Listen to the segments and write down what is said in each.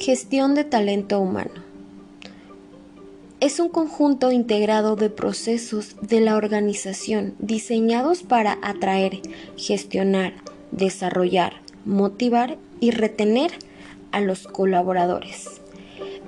Gestión de talento humano. Es un conjunto integrado de procesos de la organización diseñados para atraer, gestionar, desarrollar, motivar y retener a los colaboradores.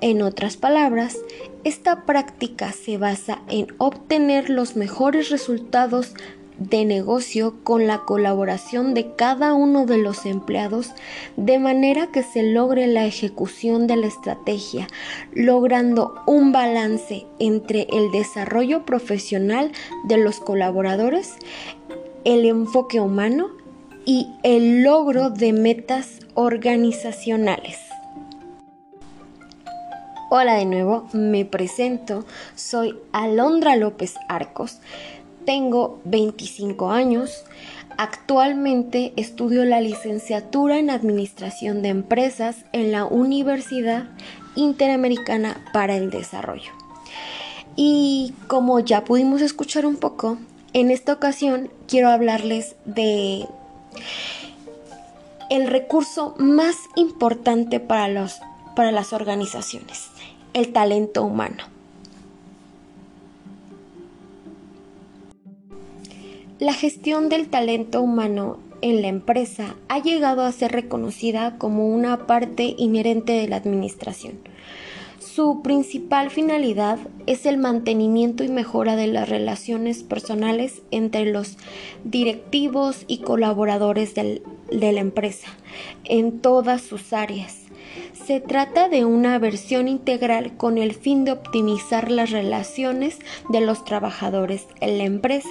En otras palabras, esta práctica se basa en obtener los mejores resultados de negocio con la colaboración de cada uno de los empleados de manera que se logre la ejecución de la estrategia, logrando un balance entre el desarrollo profesional de los colaboradores, el enfoque humano y el logro de metas organizacionales. Hola de nuevo, me presento, soy Alondra López Arcos tengo 25 años. Actualmente estudio la licenciatura en Administración de Empresas en la Universidad Interamericana para el Desarrollo. Y como ya pudimos escuchar un poco, en esta ocasión quiero hablarles de el recurso más importante para, los, para las organizaciones, el talento humano. La gestión del talento humano en la empresa ha llegado a ser reconocida como una parte inherente de la administración. Su principal finalidad es el mantenimiento y mejora de las relaciones personales entre los directivos y colaboradores de la empresa en todas sus áreas. Se trata de una versión integral con el fin de optimizar las relaciones de los trabajadores en la empresa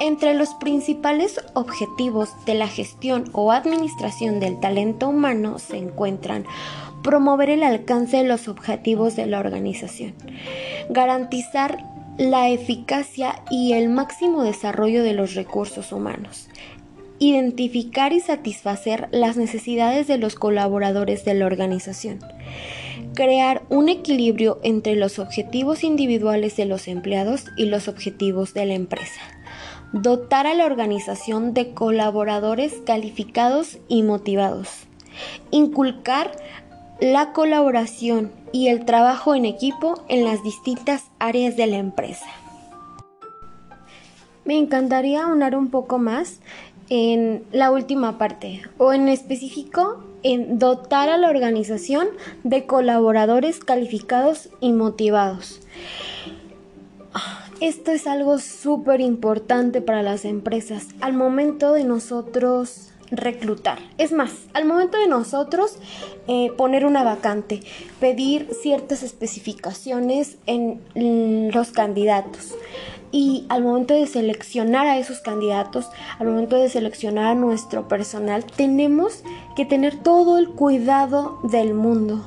Entre los principales objetivos de la gestión o administración del talento humano se encuentran promover el alcance de los objetivos de la organización, garantizar la eficacia y el máximo desarrollo de los recursos humanos, identificar y satisfacer las necesidades de los colaboradores de la organización, crear un equilibrio entre los objetivos individuales de los empleados y los objetivos de la empresa dotar a la organización de colaboradores calificados y motivados, inculcar la colaboración y el trabajo en equipo en las distintas áreas de la empresa. Me encantaría aunar un poco más en la última parte, o en específico en dotar a la organización de colaboradores calificados y motivados. Esto es algo súper importante para las empresas al momento de nosotros reclutar. Es más, al momento de nosotros eh, poner una vacante, pedir ciertas especificaciones en los candidatos. Y al momento de seleccionar a esos candidatos, al momento de seleccionar a nuestro personal, tenemos que tener todo el cuidado del mundo.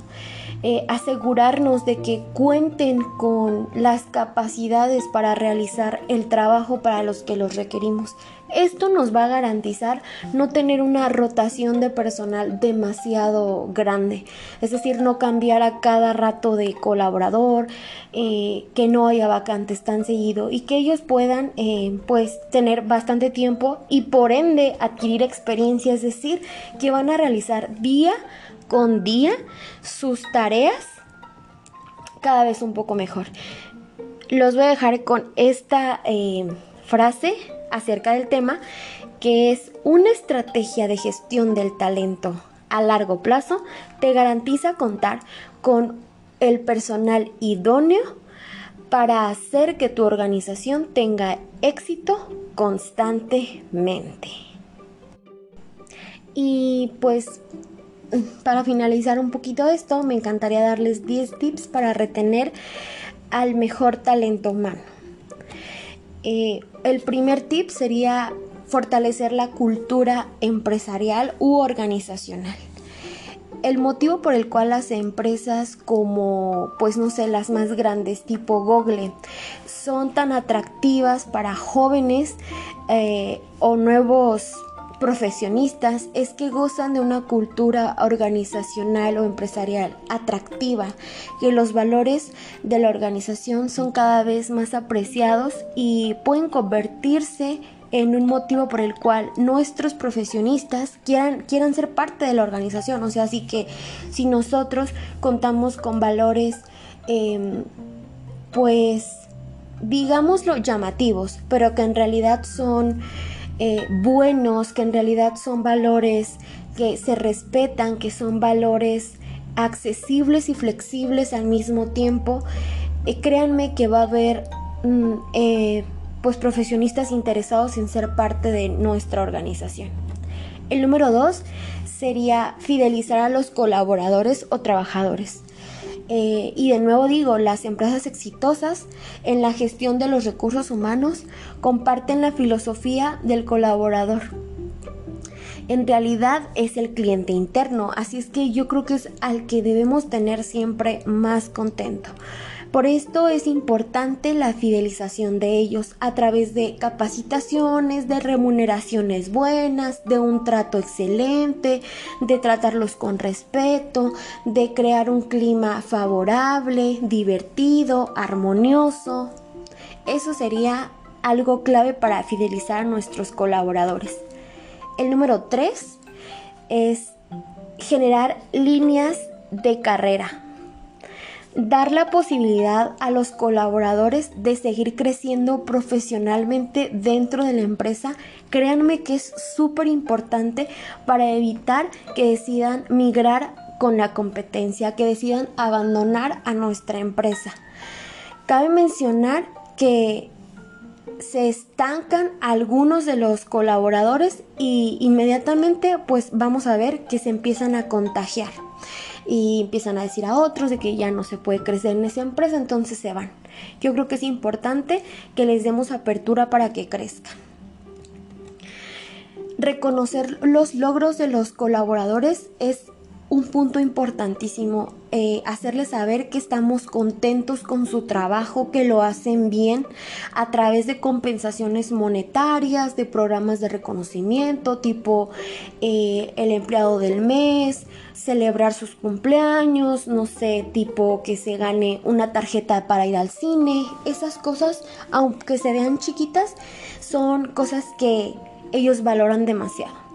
Eh, asegurarnos de que cuenten con las capacidades para realizar el trabajo para los que los requerimos. Esto nos va a garantizar no tener una rotación de personal demasiado grande, es decir, no cambiar a cada rato de colaborador, eh, que no haya vacantes tan seguido y que ellos puedan eh, pues tener bastante tiempo y por ende adquirir experiencia, es decir, que van a realizar día con día sus tareas cada vez un poco mejor. Los voy a dejar con esta eh, frase acerca del tema que es una estrategia de gestión del talento a largo plazo te garantiza contar con el personal idóneo para hacer que tu organización tenga éxito constantemente. Y pues para finalizar un poquito esto, me encantaría darles 10 tips para retener al mejor talento humano. Eh, el primer tip sería fortalecer la cultura empresarial u organizacional. El motivo por el cual las empresas como, pues no sé, las más grandes tipo Google son tan atractivas para jóvenes eh, o nuevos profesionistas es que gozan de una cultura organizacional o empresarial atractiva, que los valores de la organización son cada vez más apreciados y pueden convertirse en un motivo por el cual nuestros profesionistas quieran, quieran ser parte de la organización. O sea, así que si nosotros contamos con valores, em, pues digámoslo llamativos, pero que en realidad son eh, buenos, que en realidad son valores que se respetan, que son valores accesibles y flexibles al mismo tiempo, eh, créanme que va a haber mm, eh, pues profesionistas interesados en ser parte de nuestra organización. El número dos sería fidelizar a los colaboradores o trabajadores. Eh, y de nuevo digo, las empresas exitosas en la gestión de los recursos humanos comparten la filosofía del colaborador. En realidad es el cliente interno, así es que yo creo que es al que debemos tener siempre más contento. Por esto es importante la fidelización de ellos a través de capacitaciones, de remuneraciones buenas, de un trato excelente, de tratarlos con respeto, de crear un clima favorable, divertido, armonioso. Eso sería algo clave para fidelizar a nuestros colaboradores. El número 3 es generar líneas de carrera dar la posibilidad a los colaboradores de seguir creciendo profesionalmente dentro de la empresa, créanme que es súper importante para evitar que decidan migrar con la competencia, que decidan abandonar a nuestra empresa. Cabe mencionar que se estancan algunos de los colaboradores y inmediatamente pues vamos a ver que se empiezan a contagiar y empiezan a decir a otros de que ya no se puede crecer en esa empresa, entonces se van. Yo creo que es importante que les demos apertura para que crezcan. Reconocer los logros de los colaboradores es punto importantísimo, eh, hacerles saber que estamos contentos con su trabajo, que lo hacen bien a través de compensaciones monetarias, de programas de reconocimiento tipo eh, el empleado del mes, celebrar sus cumpleaños, no sé, tipo que se gane una tarjeta para ir al cine, esas cosas, aunque se vean chiquitas, son cosas que ellos valoran demasiado.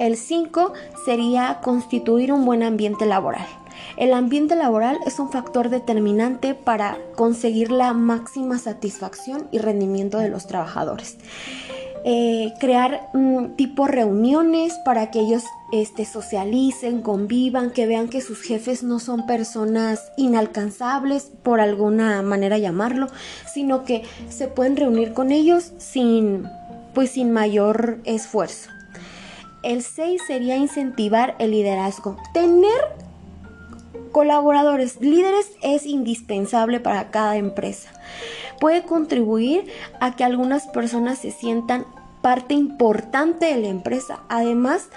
El 5 sería constituir un buen ambiente laboral. El ambiente laboral es un factor determinante para conseguir la máxima satisfacción y rendimiento de los trabajadores. Eh, crear un tipo reuniones para que ellos este, socialicen, convivan, que vean que sus jefes no son personas inalcanzables, por alguna manera llamarlo, sino que se pueden reunir con ellos sin, pues, sin mayor esfuerzo. El 6 sería incentivar el liderazgo. Tener colaboradores líderes es indispensable para cada empresa. Puede contribuir a que algunas personas se sientan parte importante de la empresa. Además,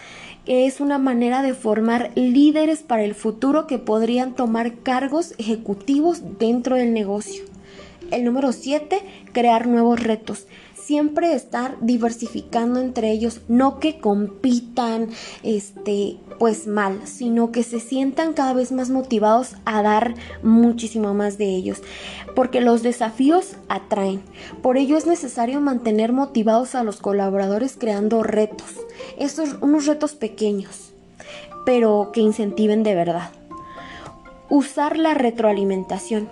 es una manera de formar líderes para el futuro que podrían tomar cargos ejecutivos dentro del negocio. El número 7, crear nuevos retos siempre estar diversificando entre ellos, no que compitan este pues mal, sino que se sientan cada vez más motivados a dar muchísimo más de ellos, porque los desafíos atraen. Por ello es necesario mantener motivados a los colaboradores creando retos, estos unos retos pequeños, pero que incentiven de verdad. Usar la retroalimentación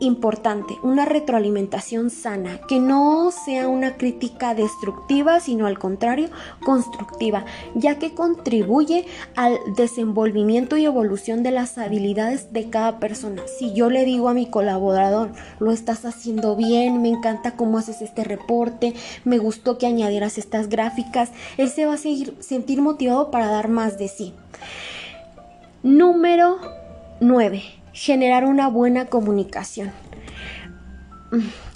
importante, una retroalimentación sana, que no sea una crítica destructiva, sino al contrario, constructiva, ya que contribuye al desenvolvimiento y evolución de las habilidades de cada persona. Si yo le digo a mi colaborador, lo estás haciendo bien, me encanta cómo haces este reporte, me gustó que añadieras estas gráficas, él se va a seguir, sentir motivado para dar más de sí. Número 9 generar una buena comunicación.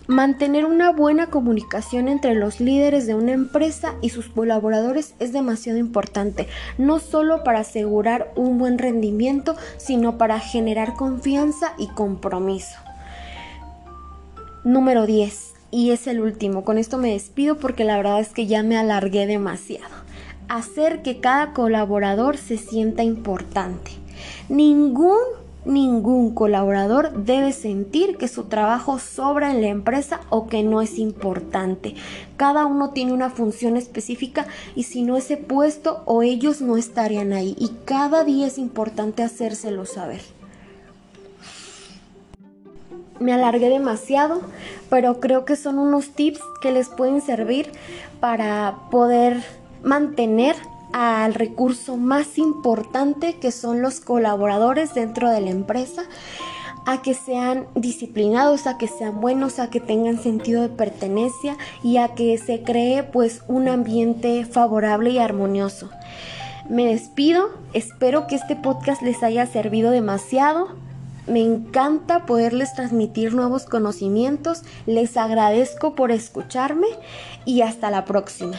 Mantener una buena comunicación entre los líderes de una empresa y sus colaboradores es demasiado importante, no solo para asegurar un buen rendimiento, sino para generar confianza y compromiso. Número 10, y es el último, con esto me despido porque la verdad es que ya me alargué demasiado. Hacer que cada colaborador se sienta importante. Ningún ningún colaborador debe sentir que su trabajo sobra en la empresa o que no es importante. Cada uno tiene una función específica y si no ese puesto o ellos no estarían ahí y cada día es importante hacérselo saber. Me alargué demasiado, pero creo que son unos tips que les pueden servir para poder mantener al recurso más importante que son los colaboradores dentro de la empresa a que sean disciplinados, a que sean buenos, a que tengan sentido de pertenencia y a que se cree pues un ambiente favorable y armonioso. Me despido, espero que este podcast les haya servido demasiado. Me encanta poderles transmitir nuevos conocimientos, les agradezco por escucharme y hasta la próxima.